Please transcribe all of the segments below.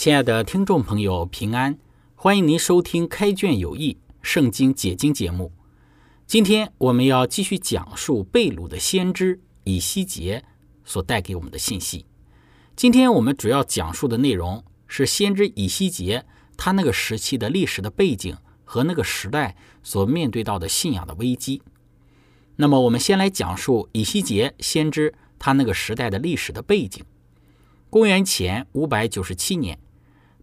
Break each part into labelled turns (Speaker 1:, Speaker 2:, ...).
Speaker 1: 亲爱的听众朋友，平安！欢迎您收听《开卷有益·圣经解经》节目。今天我们要继续讲述贝鲁的先知以西结所带给我们的信息。今天我们主要讲述的内容是先知以西结他那个时期的历史的背景和那个时代所面对到的信仰的危机。那么，我们先来讲述以西结先知他那个时代的历史的背景。公元前五百九十七年。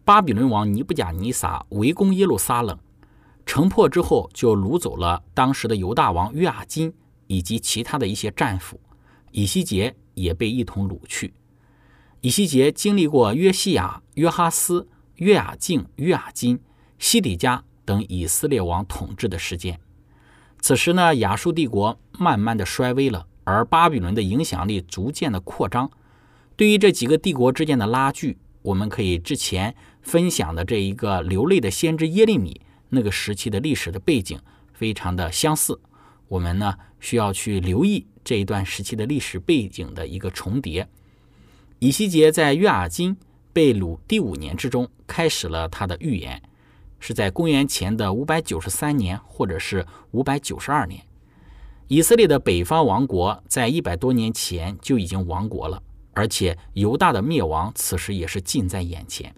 Speaker 1: 巴比伦王尼布甲尼撒围攻耶路撒冷，城破之后就掳走了当时的犹大王约雅金以及其他的一些战俘，以西结也被一同掳去。以西结经历过约西亚、约哈斯、约雅敬、约雅金、西底家等以色列王统治的时间。此时呢，亚述帝国慢慢的衰微了，而巴比伦的影响力逐渐的扩张。对于这几个帝国之间的拉锯，我们可以之前。分享的这一个流泪的先知耶利米那个时期的历史的背景非常的相似，我们呢需要去留意这一段时期的历史背景的一个重叠。以西结在约雅金被掳第五年之中开始了他的预言，是在公元前的五百九十三年或者是五百九十二年。以色列的北方王国在一百多年前就已经亡国了，而且犹大的灭亡此时也是近在眼前。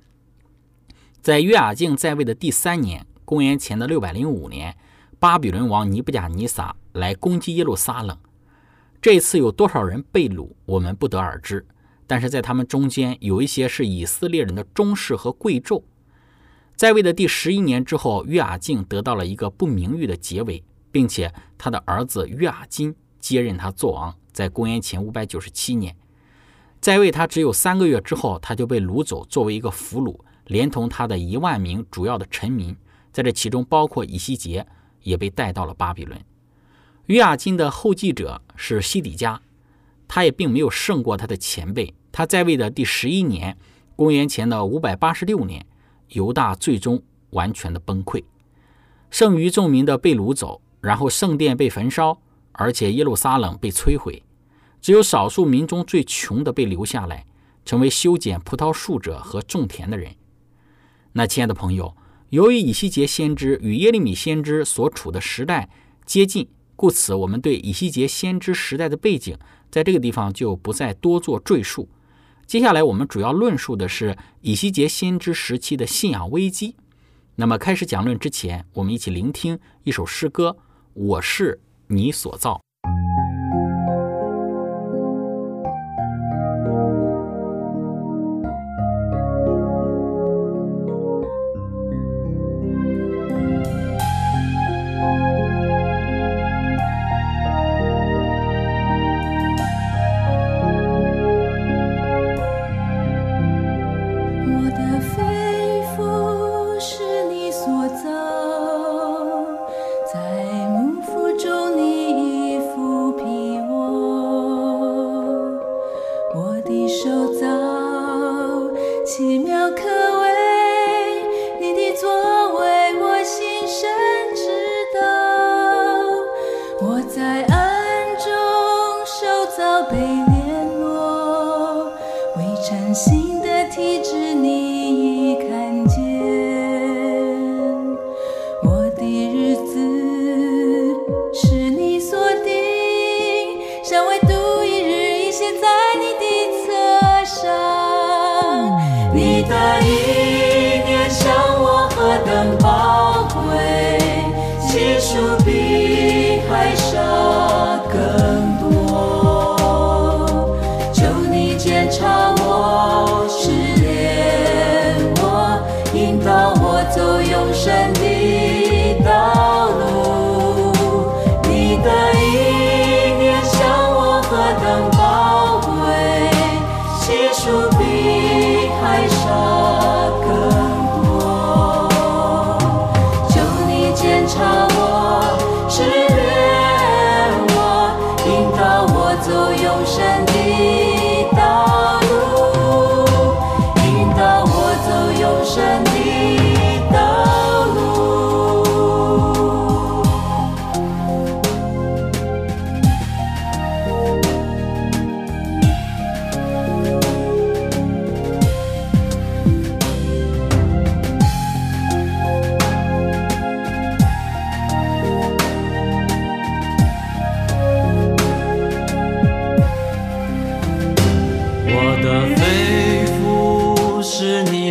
Speaker 1: 在约雅敬在位的第三年，公元前的六百零五年，巴比伦王尼布甲尼撒来攻击耶路撒冷。这次有多少人被掳，我们不得而知。但是在他们中间，有一些是以色列人的忠士和贵胄。在位的第十一年之后，约雅敬得到了一个不名誉的结尾，并且他的儿子约雅金接任他做王。在公元前五百九十七年，在位他只有三个月之后，他就被掳走，作为一个俘虏。连同他的一万名主要的臣民，在这其中包括以西结，也被带到了巴比伦。约雅金的后继者是西底家，他也并没有胜过他的前辈。他在位的第十一年，公元前的五百八十六年，犹大最终完全的崩溃，剩余众民的被掳走，然后圣殿被焚烧，而且耶路撒冷被摧毁，只有少数民中最穷的被留下来，成为修剪葡萄树者和种田的人。那亲爱的朋友，由于以西结先知与耶利米先知所处的时代接近，故此我们对以西结先知时代的背景，在这个地方就不再多做赘述。接下来我们主要论述的是以西结先知时期的信仰危机。那么开始讲论之前，我们一起聆听一首诗歌：我是你所造。
Speaker 2: 我的手早奇妙可。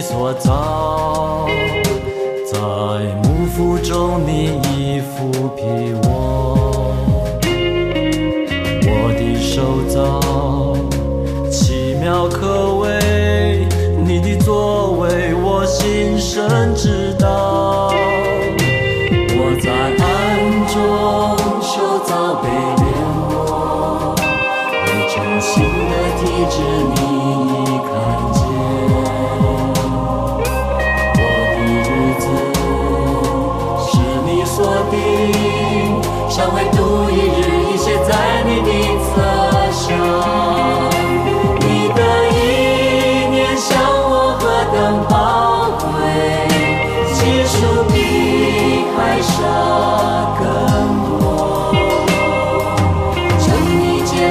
Speaker 2: 所造，在幕府中你已抚庇我。我的手造奇妙可畏，你的作为我心深知道。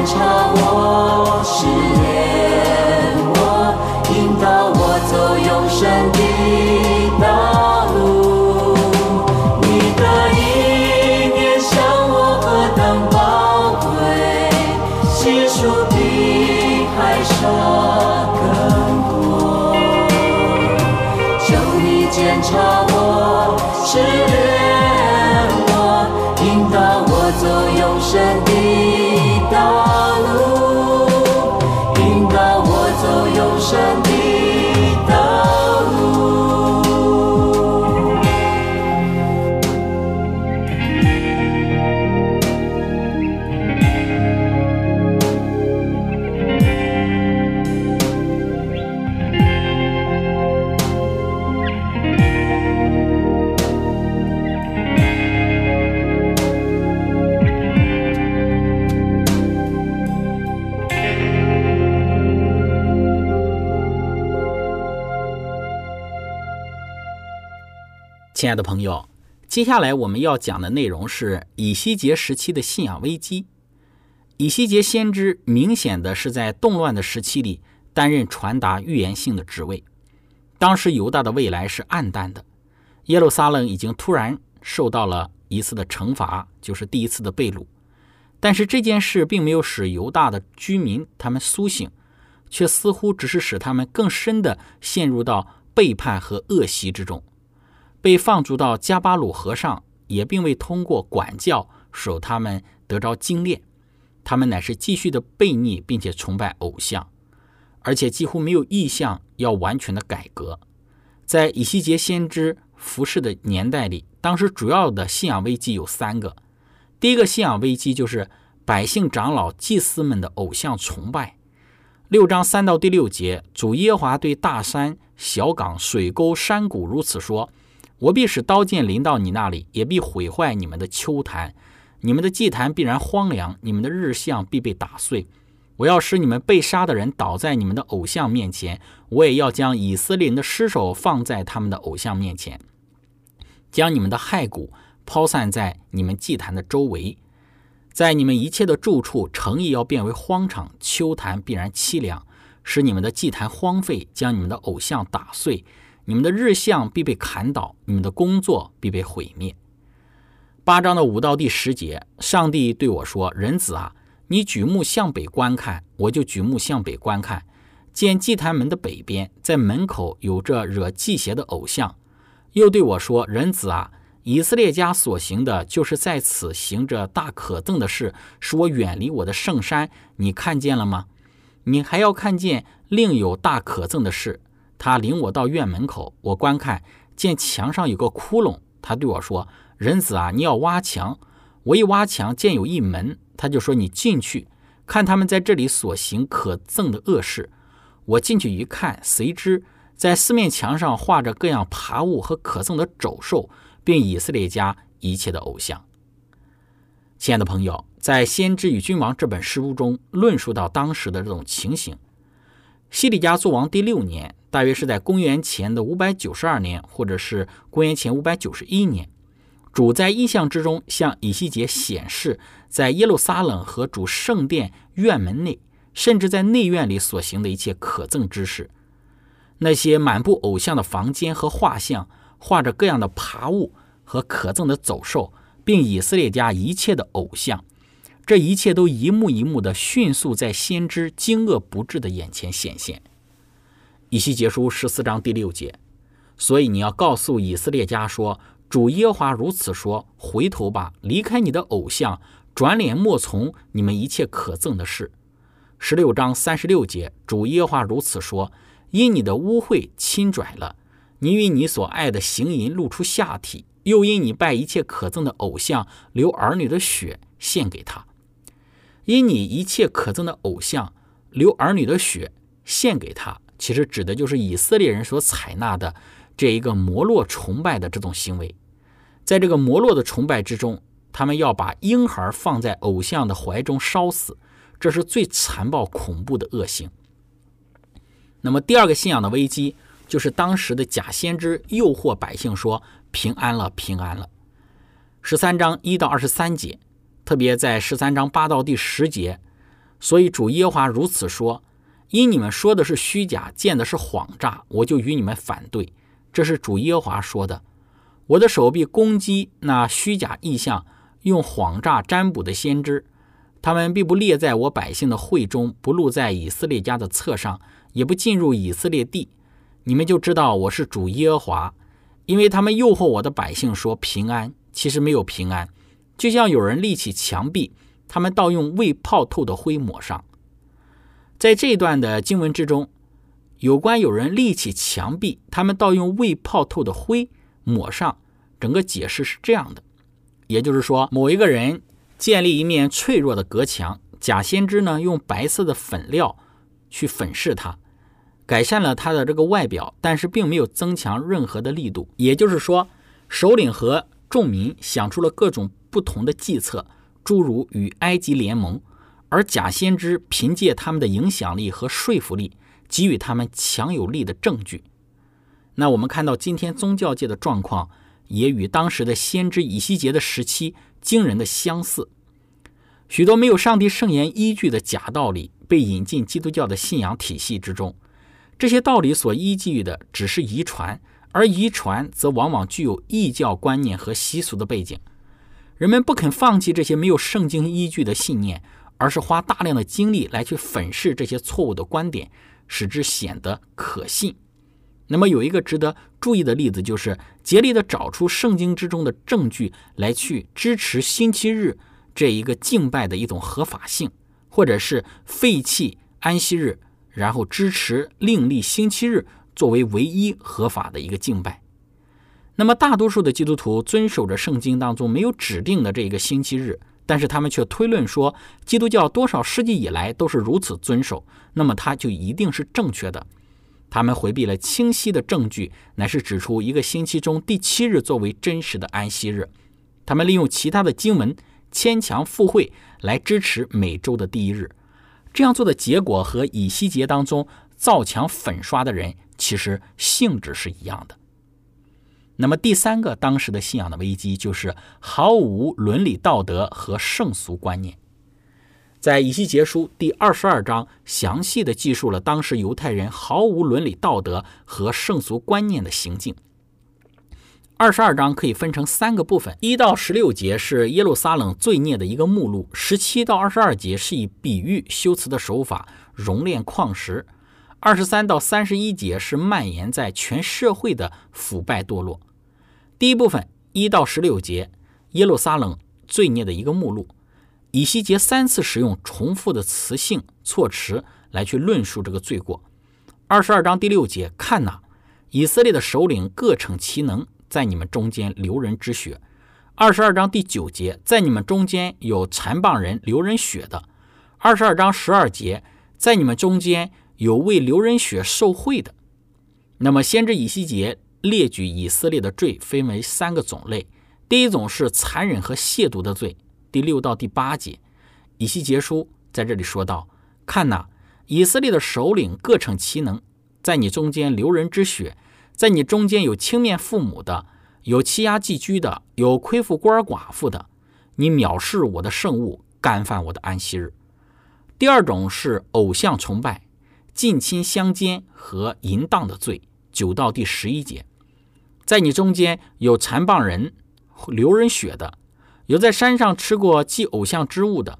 Speaker 2: 查我，是
Speaker 1: 亲爱的朋友，接下来我们要讲的内容是以西结时期的信仰危机。以西结先知明显的是在动乱的时期里担任传达预言性的职位。当时犹大的未来是暗淡的，耶路撒冷已经突然受到了一次的惩罚，就是第一次的被掳。但是这件事并没有使犹大的居民他们苏醒，却似乎只是使他们更深的陷入到背叛和恶习之中。被放逐到加巴鲁河上，也并未通过管教使他们得着精炼，他们乃是继续的悖逆，并且崇拜偶像，而且几乎没有意向要完全的改革。在以西结先知服侍的年代里，当时主要的信仰危机有三个。第一个信仰危机就是百姓长老、祭司们的偶像崇拜。六章三到第六节，主耶华对大山、小港、水沟、山谷如此说。我必使刀剑临到你那里，也必毁坏你们的丘坛，你们的祭坛必然荒凉，你们的日像必被打碎。我要使你们被杀的人倒在你们的偶像面前，我也要将以色列人的尸首放在他们的偶像面前，将你们的骸骨抛散在你们祭坛的周围，在你们一切的住处，诚意要变为荒场，丘坛必然凄凉，使你们的祭坛荒废，将你们的偶像打碎。你们的日向必被砍倒，你们的工作必被毁灭。八章的五到第十节，上帝对我说：“人子啊，你举目向北观看，我就举目向北观看，见祭坛门的北边，在门口有着惹祭邪的偶像，又对我说：“人子啊，以色列家所行的，就是在此行着大可憎的事，使我远离我的圣山。你看见了吗？你还要看见另有大可憎的事。”他领我到院门口，我观看，见墙上有个窟窿。他对我说：“人子啊，你要挖墙。”我一挖墙，见有一门，他就说：“你进去，看他们在这里所行可憎的恶事。”我进去一看，谁知在四面墙上画着各样爬物和可憎的走兽，并以色列家一切的偶像。亲爱的朋友，在《先知与君王》这本书中，论述到当时的这种情形。西里家做王第六年。大约是在公元前的五百九十二年，或者是公元前五百九十一年，主在异象之中向以西结显示，在耶路撒冷和主圣殿院门内，甚至在内院里所行的一切可憎之事。那些满布偶像的房间和画像，画着各样的爬物和可憎的走兽，并以色列家一切的偶像，这一切都一幕一幕的迅速在先知惊愕不至的眼前显现。以西结书十四章第六节，所以你要告诉以色列家说：“主耶华如此说：回头吧，离开你的偶像，转脸莫从你们一切可憎的事。”十六章三十六节，主耶华如此说：“因你的污秽侵拽了，你与你所爱的行淫露出下体，又因你拜一切可憎的偶像，流儿女的血献给他；因你一切可憎的偶像，流儿女的血献给他。”其实指的就是以色列人所采纳的这一个摩洛崇拜的这种行为，在这个摩洛的崇拜之中，他们要把婴孩放在偶像的怀中烧死，这是最残暴恐怖的恶行。那么第二个信仰的危机，就是当时的假先知诱惑百姓说平安了，平安了。十三章一到二十三节，特别在十三章八到第十节，所以主耶华如此说。因你们说的是虚假，见的是谎诈，我就与你们反对。这是主耶和华说的。我的手臂攻击那虚假意象、用谎诈占卜的先知，他们并不列在我百姓的会中，不录在以色列家的册上，也不进入以色列地。你们就知道我是主耶和华，因为他们诱惑我的百姓说平安，其实没有平安，就像有人立起墙壁，他们倒用未泡透的灰抹上。在这一段的经文之中，有关有人立起墙壁，他们倒用未泡透的灰抹上。整个解释是这样的，也就是说，某一个人建立一面脆弱的隔墙，假先知呢用白色的粉料去粉饰它，改善了它的这个外表，但是并没有增强任何的力度。也就是说，首领和众民想出了各种不同的计策，诸如与埃及联盟。而假先知凭借他们的影响力和说服力，给予他们强有力的证据。那我们看到今天宗教界的状况，也与当时的先知以西结的时期惊人的相似。许多没有上帝圣言依据的假道理被引进基督教的信仰体系之中，这些道理所依据的只是遗传，而遗传则往往具有异教观念和习俗的背景。人们不肯放弃这些没有圣经依据的信念。而是花大量的精力来去粉饰这些错误的观点，使之显得可信。那么有一个值得注意的例子，就是竭力的找出圣经之中的证据来去支持星期日这一个敬拜的一种合法性，或者是废弃安息日，然后支持另立星期日作为唯一合法的一个敬拜。那么大多数的基督徒遵守着圣经当中没有指定的这一个星期日。但是他们却推论说，基督教多少世纪以来都是如此遵守，那么它就一定是正确的。他们回避了清晰的证据，乃是指出一个星期中第七日作为真实的安息日。他们利用其他的经文牵强附会来支持每周的第一日。这样做的结果和以西结当中造墙粉刷的人其实性质是一样的。那么第三个当时的信仰的危机就是毫无伦理道德和圣俗观念。在以西结书第二十二章详细的记述了当时犹太人毫无伦理道德和圣俗观念的行径。二十二章可以分成三个部分，一到十六节是耶路撒冷罪孽的一个目录，十七到二十二节是以比喻修辞的手法熔炼矿石，二十三到三十一节是蔓延在全社会的腐败堕落。第一部分一到十六节，耶路撒冷罪孽的一个目录。以西结三次使用重复的词性措辞来去论述这个罪过。二十二章第六节，看呐，以色列的首领各逞其能，在你们中间流人之血。二十二章第九节，在你们中间有残谤人流人血的。二十二章十二节，在你们中间有为流人血受贿的。那么，先知以西结列举以色列的罪分为三个种类，第一种是残忍和亵渎的罪。第六到第八节，以西结书在这里说道：“看呐，以色列的首领各逞其能，在你中间流人之血，在你中间有轻面父母的，有欺压寄居的，有亏负孤儿寡妇的。你藐视我的圣物，干犯我的安息日。”第二种是偶像崇拜、近亲相奸和淫荡的罪。九到第十一节，在你中间有残谤人、流人血的。有在山上吃过祭偶像之物的，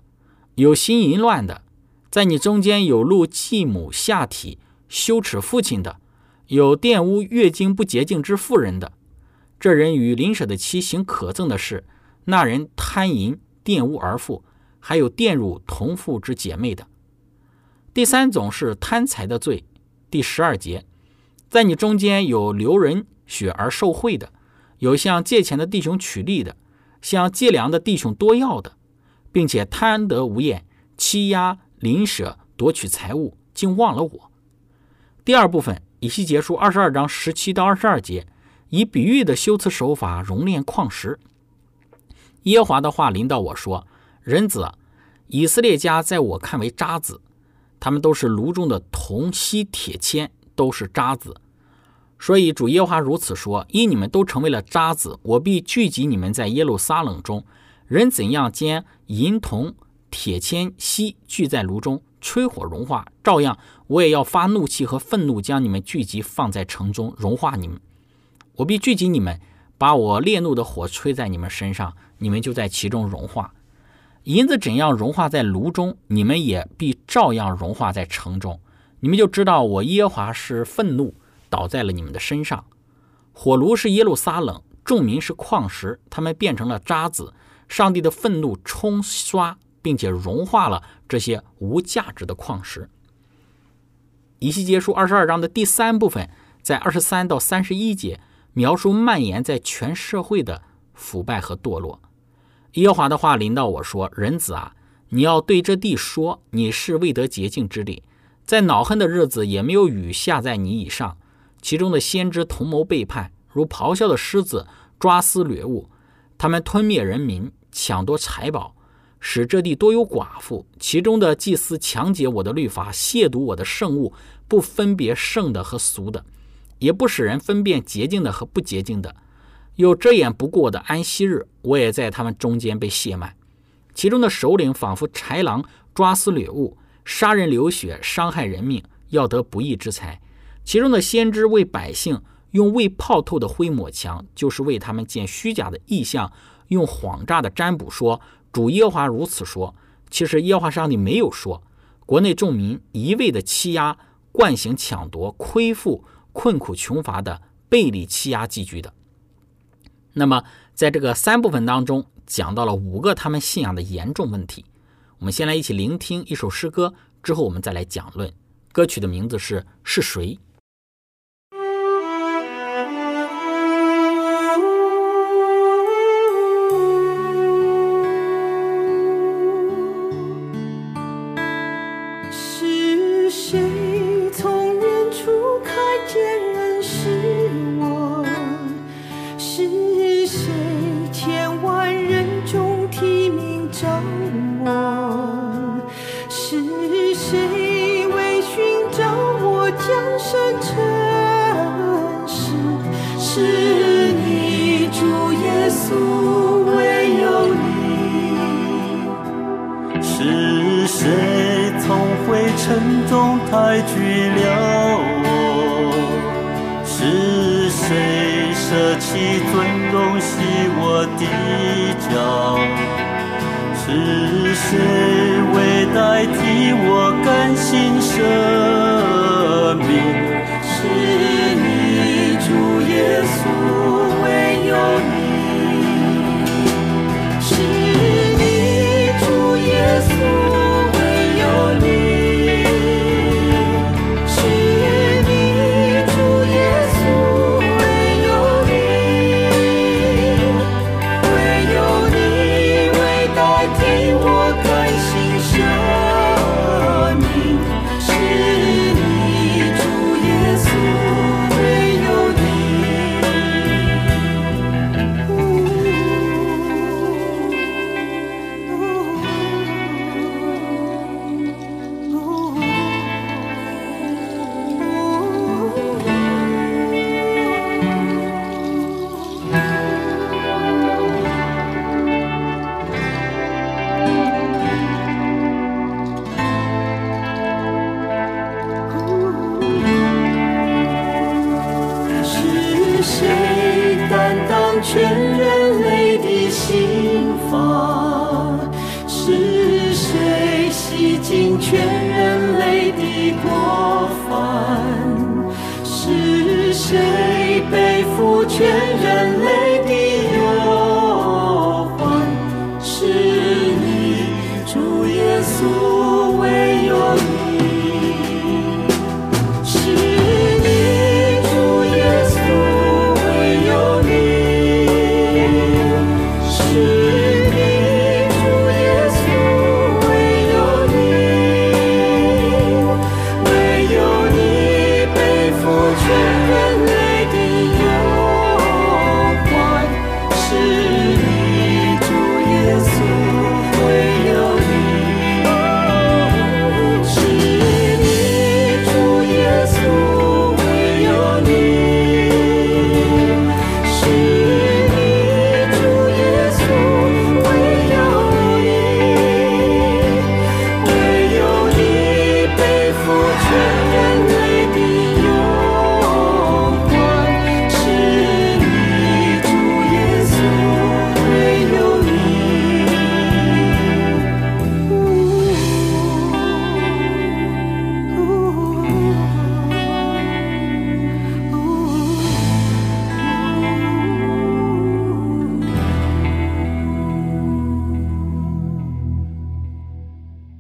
Speaker 1: 有心淫乱的，在你中间有露继母下体、羞耻父亲的，有玷污月经不洁净之妇人的，这人与邻舍的妻行可憎的事，那人贪淫玷污儿妇，还有玷辱同父之姐妹的。第三种是贪财的罪，第十二节，在你中间有流人血而受贿的，有向借钱的弟兄取利的。向借粮的弟兄多要的，并且贪得无厌，欺压邻舍，夺取财物，竟忘了我。第二部分，以西结书二十二章十七到二十二节，以比喻的修辞手法熔炼矿石。耶华的话临到我说：“人子，以色列家在我看为渣子，他们都是炉中的铜锡铁铅，都是渣子。”所以主耶和华如此说：因你们都成为了渣子，我必聚集你们在耶路撒冷中。人怎样将银铜、铁铅、锡聚在炉中，吹火融化，照样我也要发怒气和愤怒，将你们聚集放在城中，融化你们。我必聚集你们，把我烈怒的火吹在你们身上，你们就在其中融化。银子怎样融化在炉中，你们也必照样融化在城中。你们就知道我耶和华是愤怒。倒在了你们的身上。火炉是耶路撒冷，众民是矿石，他们变成了渣子。上帝的愤怒冲刷并且融化了这些无价值的矿石。以西结书二十二章的第三部分，在二十三到三十一节描述蔓延在全社会的腐败和堕落。耶和华的话临到我说：“人子啊，你要对这地说，你是未得洁净之地，在恼恨的日子也没有雨下在你以上。”其中的先知同谋背叛，如咆哮的狮子抓撕掠物，他们吞灭人民，抢夺财宝，使这地多有寡妇。其中的祭司强解我的律法，亵渎我的圣物，不分别圣的和俗的，也不使人分辨洁净的和不洁净的，又遮掩不顾我的安息日，我也在他们中间被亵慢。其中的首领仿佛豺狼抓撕掠物，杀人流血，伤害人命，要得不义之财。其中的先知为百姓用未泡透的灰抹墙，就是为他们建虚假的意象，用谎诈的占卜说主耶华如此说。其实耶华上帝没有说。国内众民一味的欺压、惯行抢夺、亏负困苦穷乏的、背离欺压寄居的。那么在这个三部分当中，讲到了五个他们信仰的严重问题。我们先来一起聆听一首诗歌，之后我们再来讲论。歌曲的名字是是谁？
Speaker 2: 是谁舍弃尊荣，洗我的脚？是谁为代替我甘心舍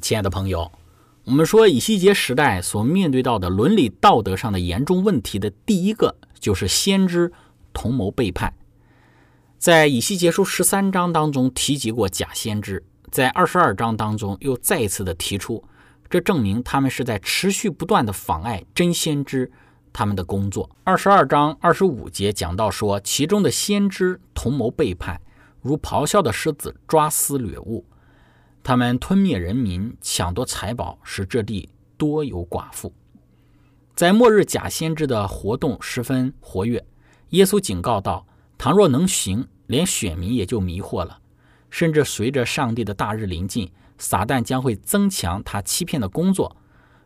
Speaker 1: 亲爱的朋友，我们说以西结时代所面对到的伦理道德上的严重问题的第一个，就是先知同谋背叛。在以西结书十三章当中提及过假先知，在二十二章当中又再一次的提出，这证明他们是在持续不断的妨碍真先知他们的工作。二十二章二十五节讲到说，其中的先知同谋背叛，如咆哮的狮子抓撕掠物。他们吞灭人民，抢夺财宝，使这地多有寡妇。在末日假先知的活动十分活跃，耶稣警告道：“倘若能行，连选民也就迷惑了。甚至随着上帝的大日临近，撒旦将会增强他欺骗的工作。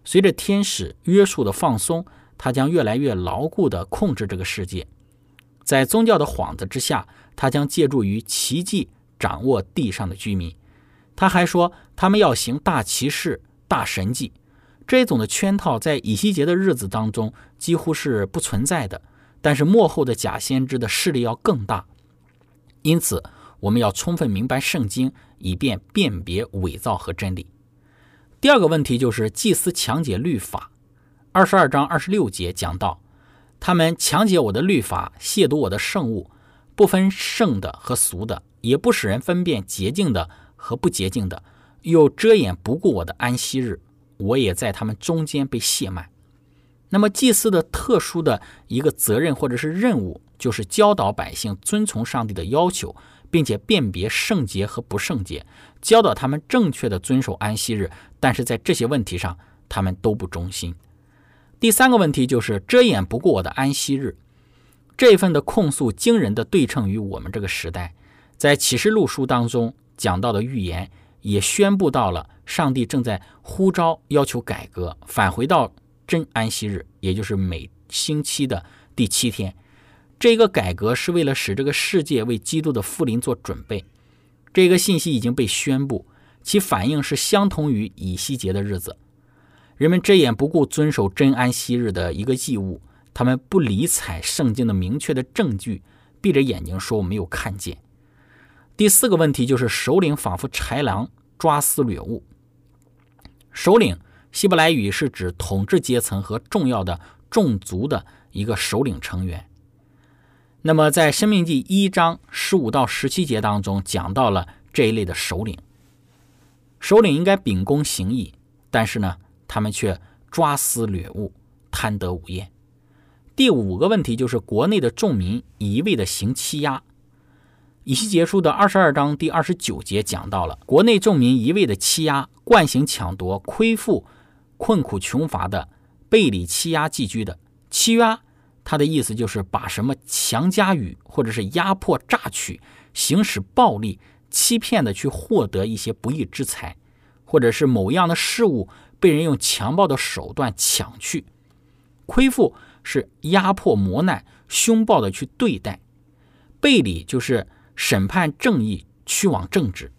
Speaker 1: 随着天使约束的放松，他将越来越牢固地控制这个世界。在宗教的幌子之下，他将借助于奇迹掌握地上的居民。”他还说，他们要行大奇事、大神迹，这种的圈套在以西结的日子当中几乎是不存在的。但是幕后的假先知的势力要更大，因此我们要充分明白圣经，以便辨别伪造和真理。第二个问题就是祭司强解律法。二十二章二十六节讲到，他们强解我的律法，亵渎我的圣物，不分圣的和俗的，也不使人分辨洁净的和不洁净的，又遮掩不顾我的安息日，我也在他们中间被亵慢。那么祭司的特殊的一个责任或者是任务，就是教导百姓遵从上帝的要求，并且辨别圣洁和不圣洁，教导他们正确的遵守安息日。但是在这些问题上，他们都不忠心。第三个问题就是遮掩不顾我的安息日，这份的控诉惊人的对称于我们这个时代，在启示录书当中讲到的预言，也宣布到了上帝正在呼召要求改革，返回到真安息日，也就是每星期的第七天。这个改革是为了使这个世界为基督的复临做准备。这个信息已经被宣布，其反应是相同于以西结的日子。人们遮掩不顾遵守真安息日的一个义务，他们不理睬圣经的明确的证据，闭着眼睛说我没有看见。第四个问题就是首领仿佛豺狼抓撕掠物。首领希伯来语是指统治阶层和重要的众族的一个首领成员。那么在《生命记》一章十五到十七节当中讲到了这一类的首领。首领应该秉公行义，但是呢，他们却抓私掠物，贪得无厌。第五个问题就是国内的众民一味的行欺压。以西结书的二十二章第二十九节讲到了国内众民一味的欺压、惯行抢夺、亏负困苦穷乏的、背离欺压寄居的。欺压，它的意思就是把什么强加于或者是压迫、榨取、行使暴力、欺骗的去获得一些不义之财，或者是某样的事物被人用强暴的手段抢去。亏负是压迫、磨难、凶暴的去对待。背里就是审判正义，驱往正直。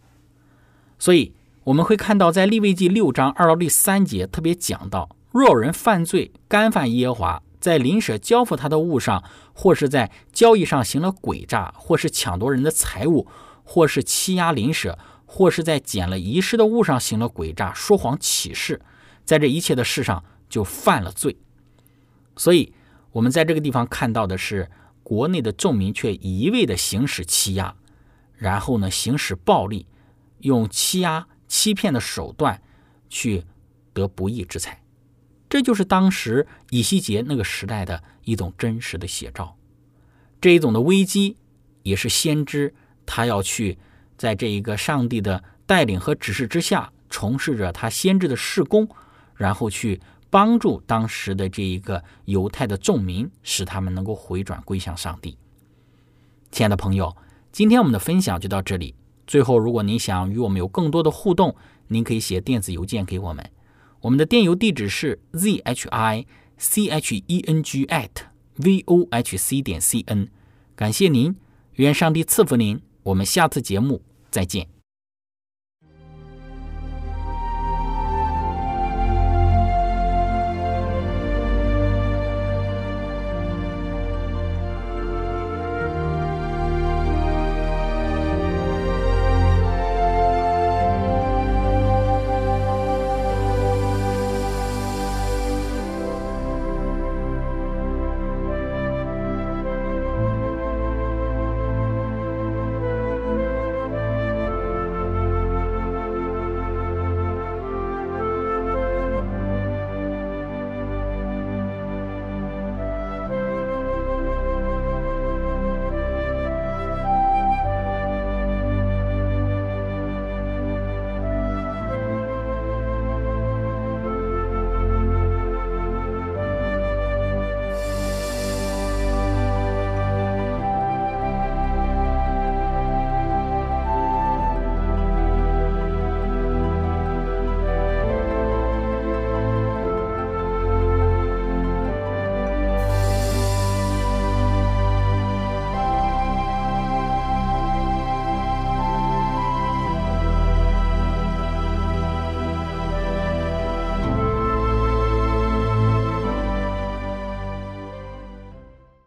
Speaker 1: 所以我们会看到，在利未记六章二到第三节特别讲到，若有人犯罪，干犯耶和华，在邻舍交付他的物上，或是在交易上行了诡诈，或是抢夺人的财物，或是欺压邻舍，或是在捡了遗失的物上行了诡诈，说谎起誓，在这一切的事上就犯了罪。所以，我们在这个地方看到的是，国内的众民却一味的行使欺压，然后呢，行使暴力，用欺压、欺骗的手段去得不义之财。这就是当时以西结那个时代的一种真实的写照。这一种的危机，也是先知他要去在这一个上帝的带领和指示之下，从事着他先知的事工，然后去。帮助当时的这一个犹太的众民，使他们能够回转归向上帝。亲爱的朋友，今天我们的分享就到这里。最后，如果您想与我们有更多的互动，您可以写电子邮件给我们。我们的电邮地址是 z h i c h e n g at v o h c 点 c n。感谢您，愿上帝赐福您。我们下次节目再见。